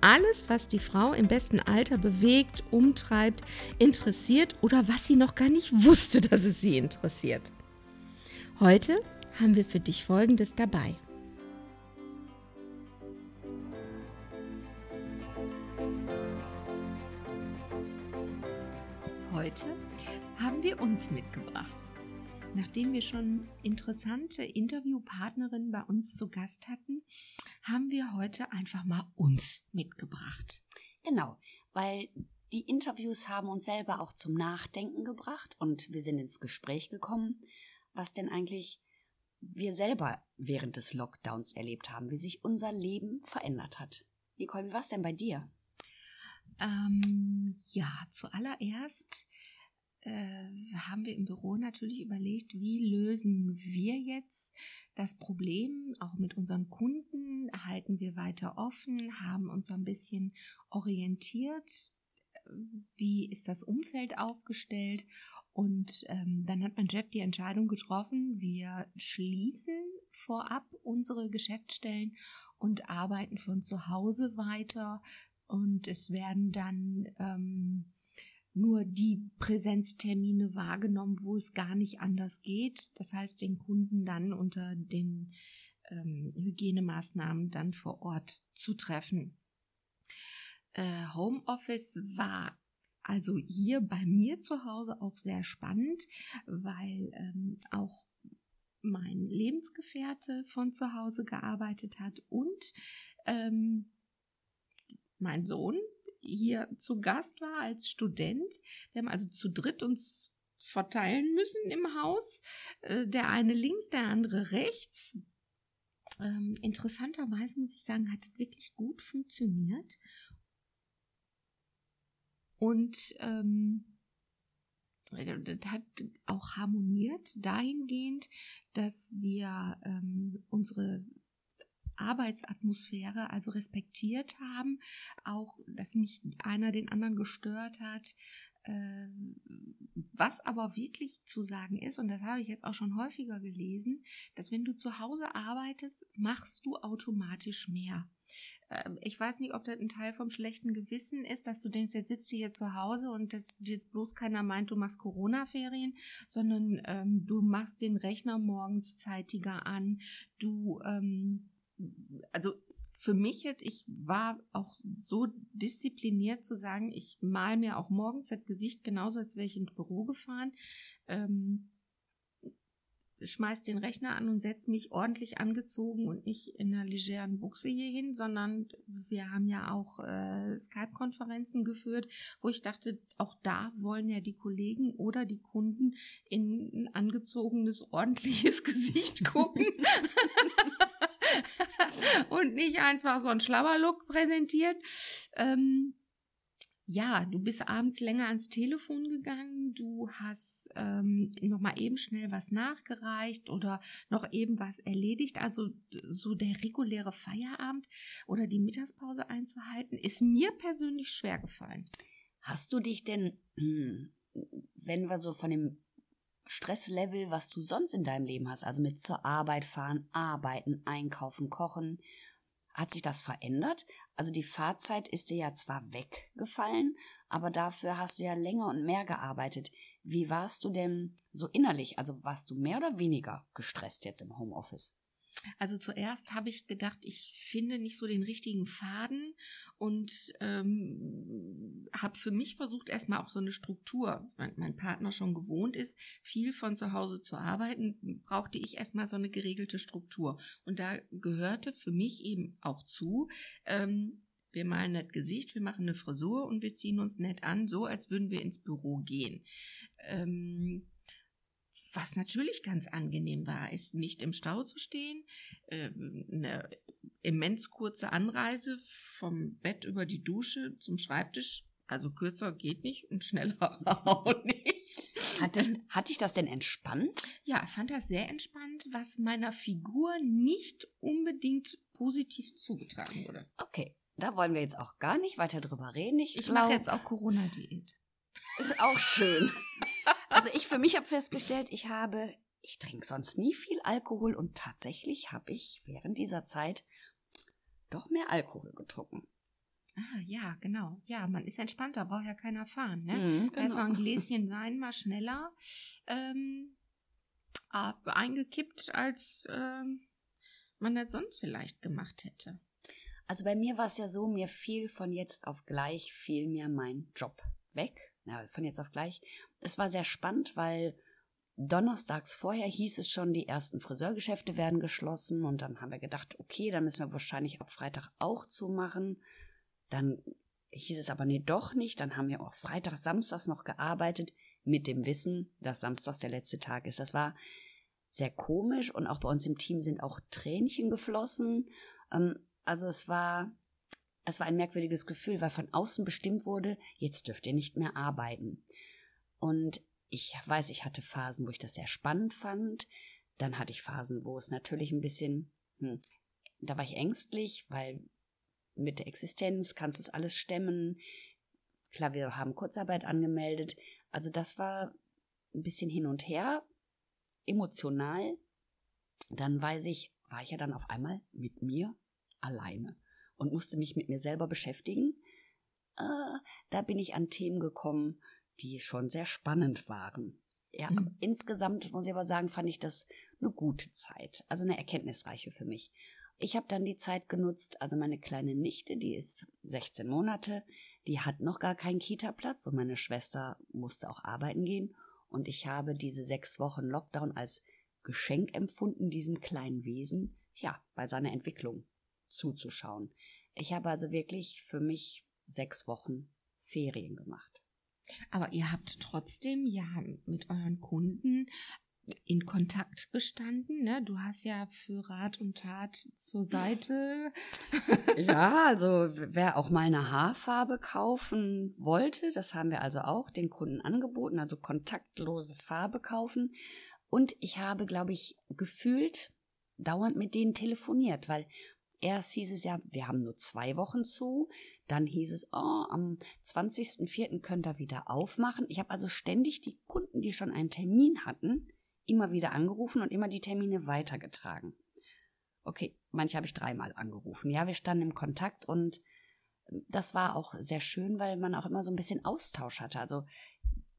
alles, was die Frau im besten Alter bewegt, umtreibt, interessiert oder was sie noch gar nicht wusste, dass es sie interessiert. Heute haben wir für dich Folgendes dabei. Heute haben wir uns mitgebracht. Nachdem wir schon interessante Interviewpartnerinnen bei uns zu Gast hatten, haben wir heute einfach mal uns mitgebracht. Genau, weil die Interviews haben uns selber auch zum Nachdenken gebracht und wir sind ins Gespräch gekommen, was denn eigentlich wir selber während des Lockdowns erlebt haben, wie sich unser Leben verändert hat. Nicole, wie war es denn bei dir? Ähm, ja, zuallererst haben wir im Büro natürlich überlegt, wie lösen wir jetzt das Problem auch mit unseren Kunden, halten wir weiter offen, haben uns so ein bisschen orientiert, wie ist das Umfeld aufgestellt? Und ähm, dann hat mein Chef die Entscheidung getroffen, wir schließen vorab unsere Geschäftsstellen und arbeiten von zu Hause weiter. Und es werden dann ähm, nur die Präsenztermine wahrgenommen, wo es gar nicht anders geht. Das heißt, den Kunden dann unter den ähm, Hygienemaßnahmen dann vor Ort zu treffen. Äh, Homeoffice war also hier bei mir zu Hause auch sehr spannend, weil ähm, auch mein Lebensgefährte von zu Hause gearbeitet hat und ähm, mein Sohn, hier zu Gast war als Student. Wir haben also zu dritt uns verteilen müssen im Haus. Äh, der eine links, der andere rechts. Ähm, interessanterweise muss ich sagen, hat es wirklich gut funktioniert. Und ähm, das hat auch harmoniert dahingehend, dass wir ähm, unsere Arbeitsatmosphäre also respektiert haben, auch dass nicht einer den anderen gestört hat. Ähm, was aber wirklich zu sagen ist, und das habe ich jetzt auch schon häufiger gelesen, dass wenn du zu Hause arbeitest, machst du automatisch mehr. Ähm, ich weiß nicht, ob das ein Teil vom schlechten Gewissen ist, dass du denkst, jetzt sitzt du hier zu Hause und dass jetzt bloß keiner meint, du machst Corona-Ferien, sondern ähm, du machst den Rechner morgens zeitiger an, du ähm, also für mich jetzt, ich war auch so diszipliniert zu sagen, ich mal mir auch morgens das Gesicht genauso, als wäre ich ins Büro gefahren. Ähm, schmeiß den Rechner an und setze mich ordentlich angezogen und nicht in einer legeren Buchse hier hin, sondern wir haben ja auch äh, Skype-Konferenzen geführt, wo ich dachte, auch da wollen ja die Kollegen oder die Kunden in ein angezogenes, ordentliches Gesicht gucken. und nicht einfach so ein Schlabberlook präsentiert. Ähm, ja, du bist abends länger ans Telefon gegangen, du hast ähm, nochmal eben schnell was nachgereicht oder noch eben was erledigt. Also so der reguläre Feierabend oder die Mittagspause einzuhalten, ist mir persönlich schwer gefallen. Hast du dich denn, wenn wir so von dem Stresslevel, was du sonst in deinem Leben hast, also mit zur Arbeit fahren, arbeiten, einkaufen, kochen, hat sich das verändert? Also die Fahrzeit ist dir ja zwar weggefallen, aber dafür hast du ja länger und mehr gearbeitet. Wie warst du denn so innerlich? Also warst du mehr oder weniger gestresst jetzt im Homeoffice? Also zuerst habe ich gedacht, ich finde nicht so den richtigen Faden und ähm, habe für mich versucht, erstmal auch so eine Struktur, wenn mein Partner schon gewohnt ist, viel von zu Hause zu arbeiten, brauchte ich erstmal so eine geregelte Struktur. Und da gehörte für mich eben auch zu, ähm, wir malen das Gesicht, wir machen eine Frisur und wir ziehen uns nett an, so als würden wir ins Büro gehen. Ähm, Was natürlich ganz angenehm war, ist nicht im Stau zu stehen, äh, eine immens kurze Anreise vom Bett über die Dusche zum Schreibtisch. Also kürzer geht nicht und schneller auch nicht. Hat, dich, hat dich das denn entspannt? Ja, ich fand das sehr entspannt, was meiner Figur nicht unbedingt positiv zugetragen wurde. Okay, da wollen wir jetzt auch gar nicht weiter drüber reden. Ich, Ich mache jetzt auch Corona-Diät. Ist auch schön. Also ich für mich habe festgestellt, ich habe, ich trinke sonst nie viel Alkohol und tatsächlich habe ich während dieser Zeit doch mehr Alkohol getrunken. Ah, ja, genau. Ja, man ist entspannter, braucht ja keiner fahren. Ne? Mhm, ist so ein Gläschen Wein mal schneller ähm, ab- eingekippt, als ähm, man das sonst vielleicht gemacht hätte. Also bei mir war es ja so, mir fiel von jetzt auf gleich fiel mir mein Job weg. Ja, von jetzt auf gleich. Es war sehr spannend, weil donnerstags vorher hieß es schon, die ersten Friseurgeschäfte werden geschlossen und dann haben wir gedacht, okay, dann müssen wir wahrscheinlich ab Freitag auch zumachen. Dann hieß es aber nee, doch nicht. Dann haben wir auch Freitag, Samstags noch gearbeitet mit dem Wissen, dass Samstags der letzte Tag ist. Das war sehr komisch und auch bei uns im Team sind auch Tränchen geflossen. Ähm, also es war, es war ein merkwürdiges Gefühl, weil von außen bestimmt wurde, jetzt dürft ihr nicht mehr arbeiten. Und ich weiß, ich hatte Phasen, wo ich das sehr spannend fand. Dann hatte ich Phasen, wo es natürlich ein bisschen, hm, da war ich ängstlich, weil mit der Existenz kannst du es alles stemmen. Klar, wir haben Kurzarbeit angemeldet. Also das war ein bisschen hin und her, emotional. Dann weiß ich, war ich ja dann auf einmal mit mir alleine und musste mich mit mir selber beschäftigen. Äh, da bin ich an Themen gekommen, die schon sehr spannend waren. Ja, Mhm. insgesamt muss ich aber sagen, fand ich das eine gute Zeit, also eine erkenntnisreiche für mich. Ich habe dann die Zeit genutzt, also meine kleine Nichte, die ist 16 Monate, die hat noch gar keinen Kita-Platz und meine Schwester musste auch arbeiten gehen und ich habe diese sechs Wochen Lockdown als Geschenk empfunden, diesem kleinen Wesen, ja, bei seiner Entwicklung zuzuschauen. Ich habe also wirklich für mich sechs Wochen Ferien gemacht. Aber ihr habt trotzdem ja mit euren Kunden in Kontakt gestanden. Ne? Du hast ja für Rat und Tat zur Seite. Ja, also wer auch mal eine Haarfarbe kaufen wollte, das haben wir also auch den Kunden angeboten, also kontaktlose Farbe kaufen. Und ich habe, glaube ich, gefühlt dauernd mit denen telefoniert, weil erst hieß es ja, wir haben nur zwei Wochen zu, dann hieß es, oh, am 20.04. könnt ihr wieder aufmachen. Ich habe also ständig die Kunden, die schon einen Termin hatten, immer wieder angerufen und immer die Termine weitergetragen. Okay, manche habe ich dreimal angerufen. Ja, wir standen im Kontakt und das war auch sehr schön, weil man auch immer so ein bisschen Austausch hatte. Also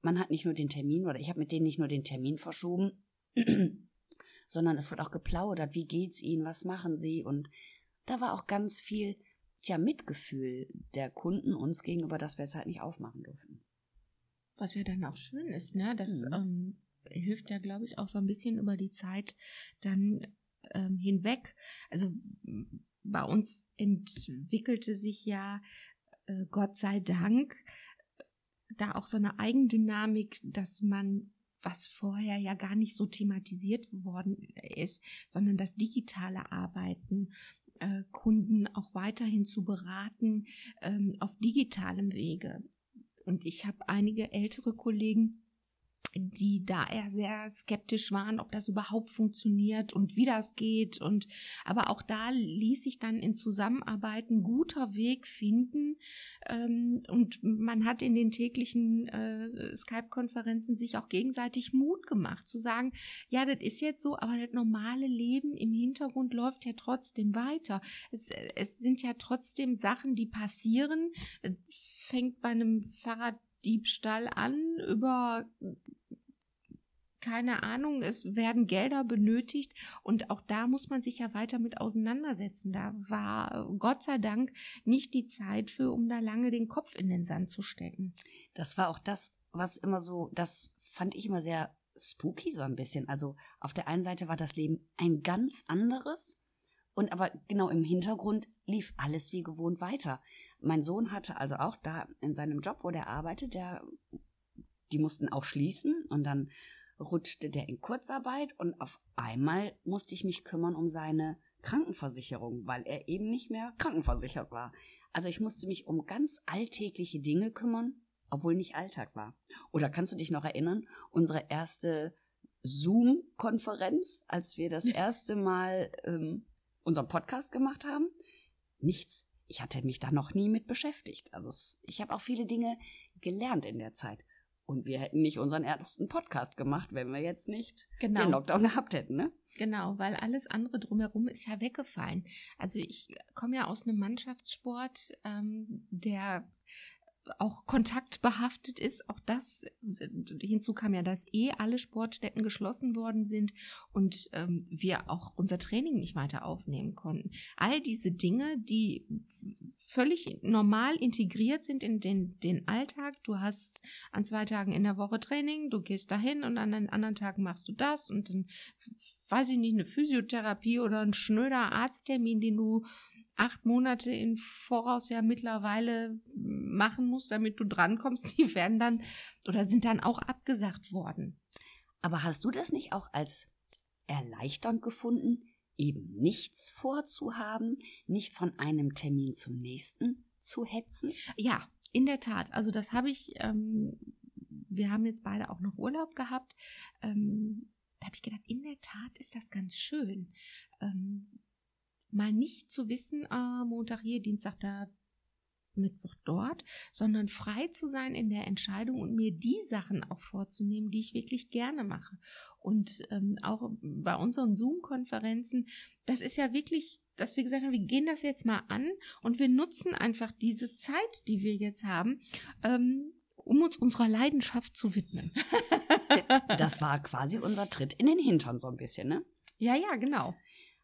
man hat nicht nur den Termin oder ich habe mit denen nicht nur den Termin verschoben, sondern es wird auch geplaudert. Wie geht's ihnen? Was machen sie? Und da war auch ganz viel, tja, Mitgefühl der Kunden uns gegenüber, dass wir es halt nicht aufmachen durften. Was ja dann auch schön ist, ne? Das Mhm. ähm, hilft ja, glaube ich, auch so ein bisschen über die Zeit dann ähm, hinweg. Also bei uns entwickelte sich ja, äh, Gott sei Dank, da auch so eine Eigendynamik, dass man was vorher ja gar nicht so thematisiert worden ist, sondern das digitale Arbeiten, äh, Kunden auch weiterhin zu beraten ähm, auf digitalem Wege. Und ich habe einige ältere Kollegen, die da eher sehr skeptisch waren, ob das überhaupt funktioniert und wie das geht. Und aber auch da ließ sich dann in Zusammenarbeit ein guter Weg finden. Ähm, und man hat in den täglichen äh, Skype-Konferenzen sich auch gegenseitig Mut gemacht, zu sagen, ja, das ist jetzt so, aber das normale Leben im Hintergrund läuft ja trotzdem weiter. Es, es sind ja trotzdem Sachen, die passieren. Fängt bei einem Fahrraddiebstahl an, über keine Ahnung, es werden Gelder benötigt und auch da muss man sich ja weiter mit auseinandersetzen. Da war Gott sei Dank nicht die Zeit für, um da lange den Kopf in den Sand zu stecken. Das war auch das, was immer so, das fand ich immer sehr spooky so ein bisschen. Also auf der einen Seite war das Leben ein ganz anderes und aber genau im Hintergrund lief alles wie gewohnt weiter. Mein Sohn hatte also auch da in seinem Job, wo der arbeitet, der, die mussten auch schließen und dann rutschte der in Kurzarbeit und auf einmal musste ich mich kümmern um seine Krankenversicherung, weil er eben nicht mehr krankenversichert war. Also ich musste mich um ganz alltägliche Dinge kümmern, obwohl nicht Alltag war. Oder kannst du dich noch erinnern, unsere erste Zoom-Konferenz, als wir das erste Mal ähm, unseren Podcast gemacht haben? Nichts. Ich hatte mich da noch nie mit beschäftigt. Also ich habe auch viele Dinge gelernt in der Zeit. Und wir hätten nicht unseren ersten Podcast gemacht, wenn wir jetzt nicht genau. den Lockdown gehabt hätten, ne? Genau, weil alles andere drumherum ist ja weggefallen. Also ich komme ja aus einem Mannschaftssport, ähm, der auch kontaktbehaftet ist. Auch das, hinzu kam ja, dass eh alle Sportstätten geschlossen worden sind und ähm, wir auch unser Training nicht weiter aufnehmen konnten. All diese Dinge, die völlig normal integriert sind in den, den Alltag. Du hast an zwei Tagen in der Woche Training, du gehst dahin und an den anderen Tagen machst du das und dann weiß ich nicht, eine Physiotherapie oder ein schnöder Arzttermin, den du acht Monate im Voraus ja mittlerweile machen musst, damit du drankommst, die werden dann oder sind dann auch abgesagt worden. Aber hast du das nicht auch als erleichternd gefunden, eben nichts vorzuhaben, nicht von einem Termin zum nächsten zu hetzen? Ja, in der Tat. Also das habe ich, ähm, wir haben jetzt beide auch noch Urlaub gehabt. Ähm, da habe ich gedacht, in der Tat ist das ganz schön. Ähm, mal nicht zu wissen, ah, Montag hier, Dienstag da, Mittwoch dort, sondern frei zu sein in der Entscheidung und mir die Sachen auch vorzunehmen, die ich wirklich gerne mache. Und ähm, auch bei unseren Zoom-Konferenzen, das ist ja wirklich, dass wir gesagt haben, wir gehen das jetzt mal an und wir nutzen einfach diese Zeit, die wir jetzt haben, ähm, um uns unserer Leidenschaft zu widmen. das war quasi unser Tritt in den Hintern so ein bisschen, ne? Ja, ja, genau.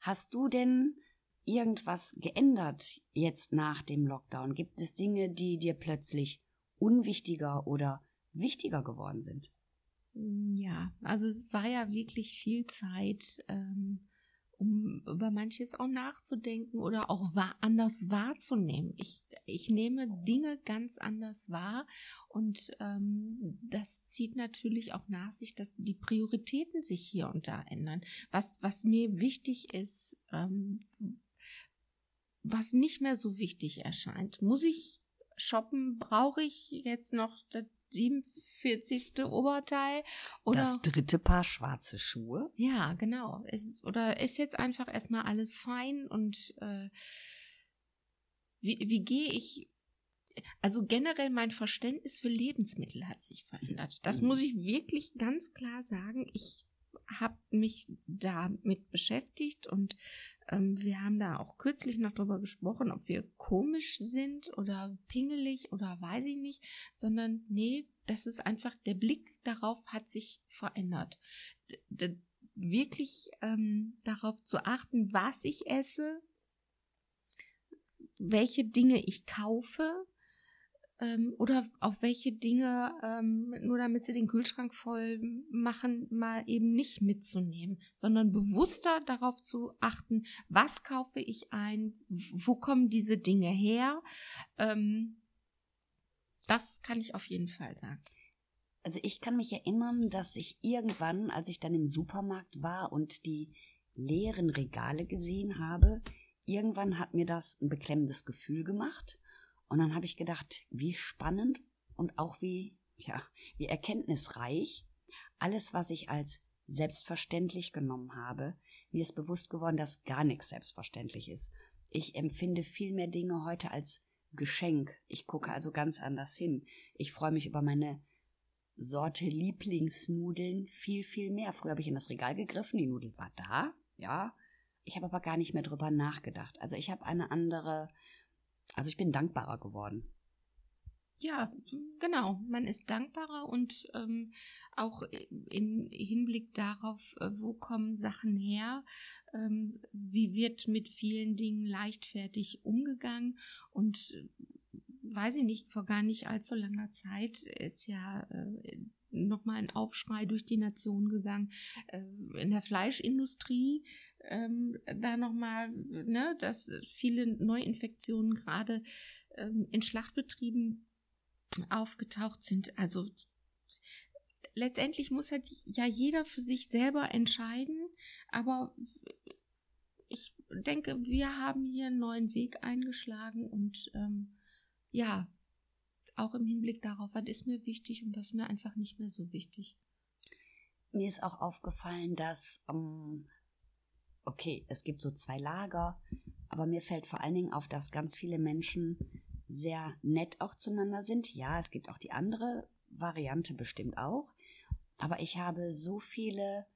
Hast du denn irgendwas geändert jetzt nach dem Lockdown? Gibt es Dinge, die dir plötzlich unwichtiger oder wichtiger geworden sind? Mm, ja, also es war ja wirklich viel Zeit, ähm, um über manches auch nachzudenken oder auch anders wahrzunehmen. Ich, ich nehme Dinge ganz anders wahr und ähm, das zieht natürlich auch nach sich, dass die Prioritäten sich hier und da ändern. Was, was mir wichtig ist, ähm, was nicht mehr so wichtig erscheint. Muss ich shoppen? Brauche ich jetzt noch das 47. Oberteil? Oder das dritte Paar schwarze Schuhe? Ja, genau. Ist, oder ist jetzt einfach erstmal alles fein und äh, wie, wie gehe ich also generell mein Verständnis für Lebensmittel hat sich verändert. Das mhm. muss ich wirklich ganz klar sagen. Ich habe mich damit beschäftigt und ähm, wir haben da auch kürzlich noch drüber gesprochen, ob wir komisch sind oder pingelig oder weiß ich nicht, sondern nee, das ist einfach, der Blick darauf hat sich verändert. D wirklich ähm, darauf zu achten, was ich esse, welche Dinge ich kaufe, ähm, oder auf welche Dinge, ähm, nur damit sie den Kühlschrank voll machen, mal eben nicht mitzunehmen, sondern bewusster darauf zu achten, was kaufe ich ein, wo kommen diese Dinge her. Ähm, das kann ich auf jeden Fall sagen. Also ich kann mich erinnern, dass ich irgendwann, als ich dann im Supermarkt war und die leeren Regale gesehen habe, irgendwann hat mir das ein beklemmendes Gefühl gemacht. Und dann habe ich gedacht, wie spannend und auch wie, ja, wie erkenntnisreich alles, was ich als selbstverständlich genommen habe. Mir ist bewusst geworden, dass gar nichts selbstverständlich ist. Ich empfinde viel mehr Dinge heute als Geschenk. Ich gucke also ganz anders hin. Ich freue mich über meine Sorte Lieblingsnudeln viel, viel mehr. Früher habe ich in das Regal gegriffen, die Nudel war da, ja. Ich habe aber gar nicht mehr drüber nachgedacht. Also ich habe eine andere also ich bin dankbarer geworden. Ja, genau. Man ist dankbarer und ähm, auch im Hinblick darauf, äh, wo kommen Sachen her, ähm, wie wird mit vielen Dingen leichtfertig umgegangen und äh, weiß ich nicht, vor gar nicht allzu langer Zeit ist ja äh, nochmal ein Aufschrei durch die Nation gegangen äh, in der Fleischindustrie ähm, da nochmal, ne, dass viele Neuinfektionen gerade ähm, in Schlachtbetrieben aufgetaucht sind. Also letztendlich muss halt ja jeder für sich selber entscheiden, aber ich denke, wir haben hier einen neuen Weg eingeschlagen und ähm, ja, auch im Hinblick darauf, was ist mir wichtig und was ist mir einfach nicht mehr so wichtig. Mir ist auch aufgefallen, dass, ähm, okay, es gibt so zwei Lager, aber mir fällt vor allen Dingen auf, dass ganz viele Menschen sehr nett auch zueinander sind. Ja, es gibt auch die andere Variante bestimmt auch. Aber ich habe so viele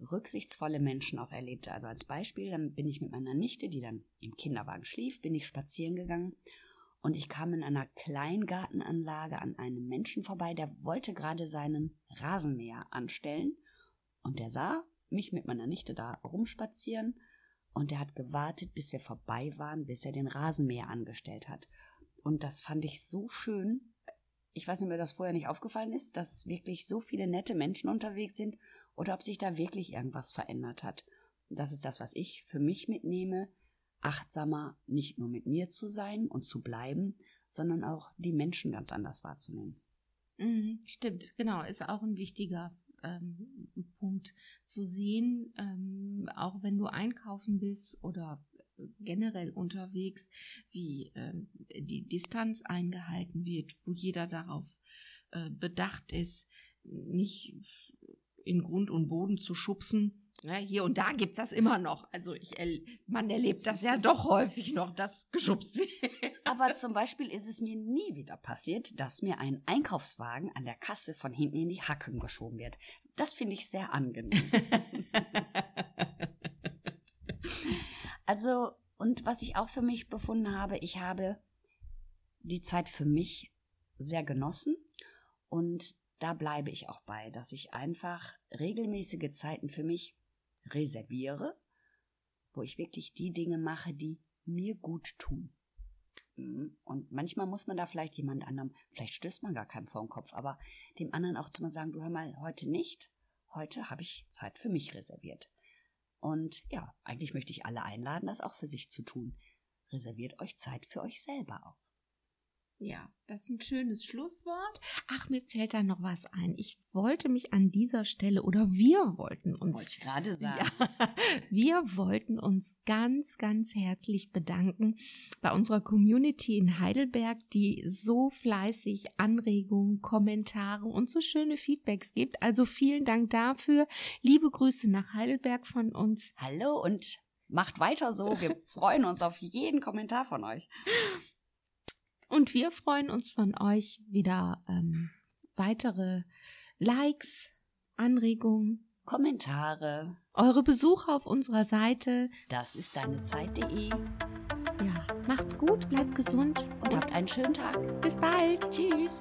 rücksichtsvolle Menschen auch erlebt. Also als Beispiel, dann bin ich mit meiner Nichte, die dann im Kinderwagen schlief, bin ich spazieren gegangen und ich kam in einer Kleingartenanlage an einem Menschen vorbei, der wollte gerade seinen Rasenmäher anstellen und der sah mich mit meiner Nichte da rumspazieren und der hat gewartet, bis wir vorbei waren, bis er den Rasenmäher angestellt hat. Und das fand ich so schön. Ich weiß nicht, ob mir das vorher nicht aufgefallen ist, dass wirklich so viele nette Menschen unterwegs sind oder ob sich da wirklich irgendwas verändert hat. Das ist das, was ich für mich mitnehme, achtsamer nicht nur mit mir zu sein und zu bleiben, sondern auch die Menschen ganz anders wahrzunehmen. Mhm, stimmt, genau, ist auch ein wichtiger ähm, Punkt zu sehen, ähm, auch wenn du einkaufen bist oder generell unterwegs, wie ähm, die Distanz eingehalten wird, wo jeder darauf äh, bedacht ist, nicht in Grund und Boden zu schubsen. Ja, hier und da gibt es das immer noch. Also ich, man erlebt das ja doch häufig noch, dass geschubst wird. Aber zum Beispiel ist es mir nie wieder passiert, dass mir ein Einkaufswagen an der Kasse von hinten in die Hacken geschoben wird. Das finde ich sehr angenehm. also, und was ich auch für mich befunden habe, ich habe die Zeit für mich sehr genossen und da bleibe ich auch bei, dass ich einfach regelmäßige Zeiten für mich reserviere, wo ich wirklich die Dinge mache, die mir gut tun. Und manchmal muss man da vielleicht jemand anderem, vielleicht stößt man gar keinen vor den Kopf, aber dem anderen auch zu mal sagen, du hör mal, heute nicht, heute habe ich Zeit für mich reserviert. Und ja, eigentlich möchte ich alle einladen, das auch für sich zu tun. Reserviert euch Zeit für euch selber auch. Ja, das ist ein schönes Schlusswort. Ach, mir fällt da noch was ein. Ich wollte mich an dieser Stelle oder wir wollten uns. Wollte ich gerade sagen. Ja, wir wollten uns ganz, ganz herzlich bedanken bei unserer Community in Heidelberg, die so fleißig Anregungen, Kommentare und so schöne Feedbacks gibt. Also vielen Dank dafür. Liebe Grüße nach Heidelberg von uns. Hallo und macht weiter so. Wir freuen uns auf jeden Kommentar von euch. Und wir freuen uns von euch wieder ähm, weitere Likes, Anregungen, Kommentare, eure Besuche auf unserer Seite. Das ist deine Zeit.de. Ja, macht's gut, bleibt gesund und habt einen schönen Tag. Bis bald. Tschüss.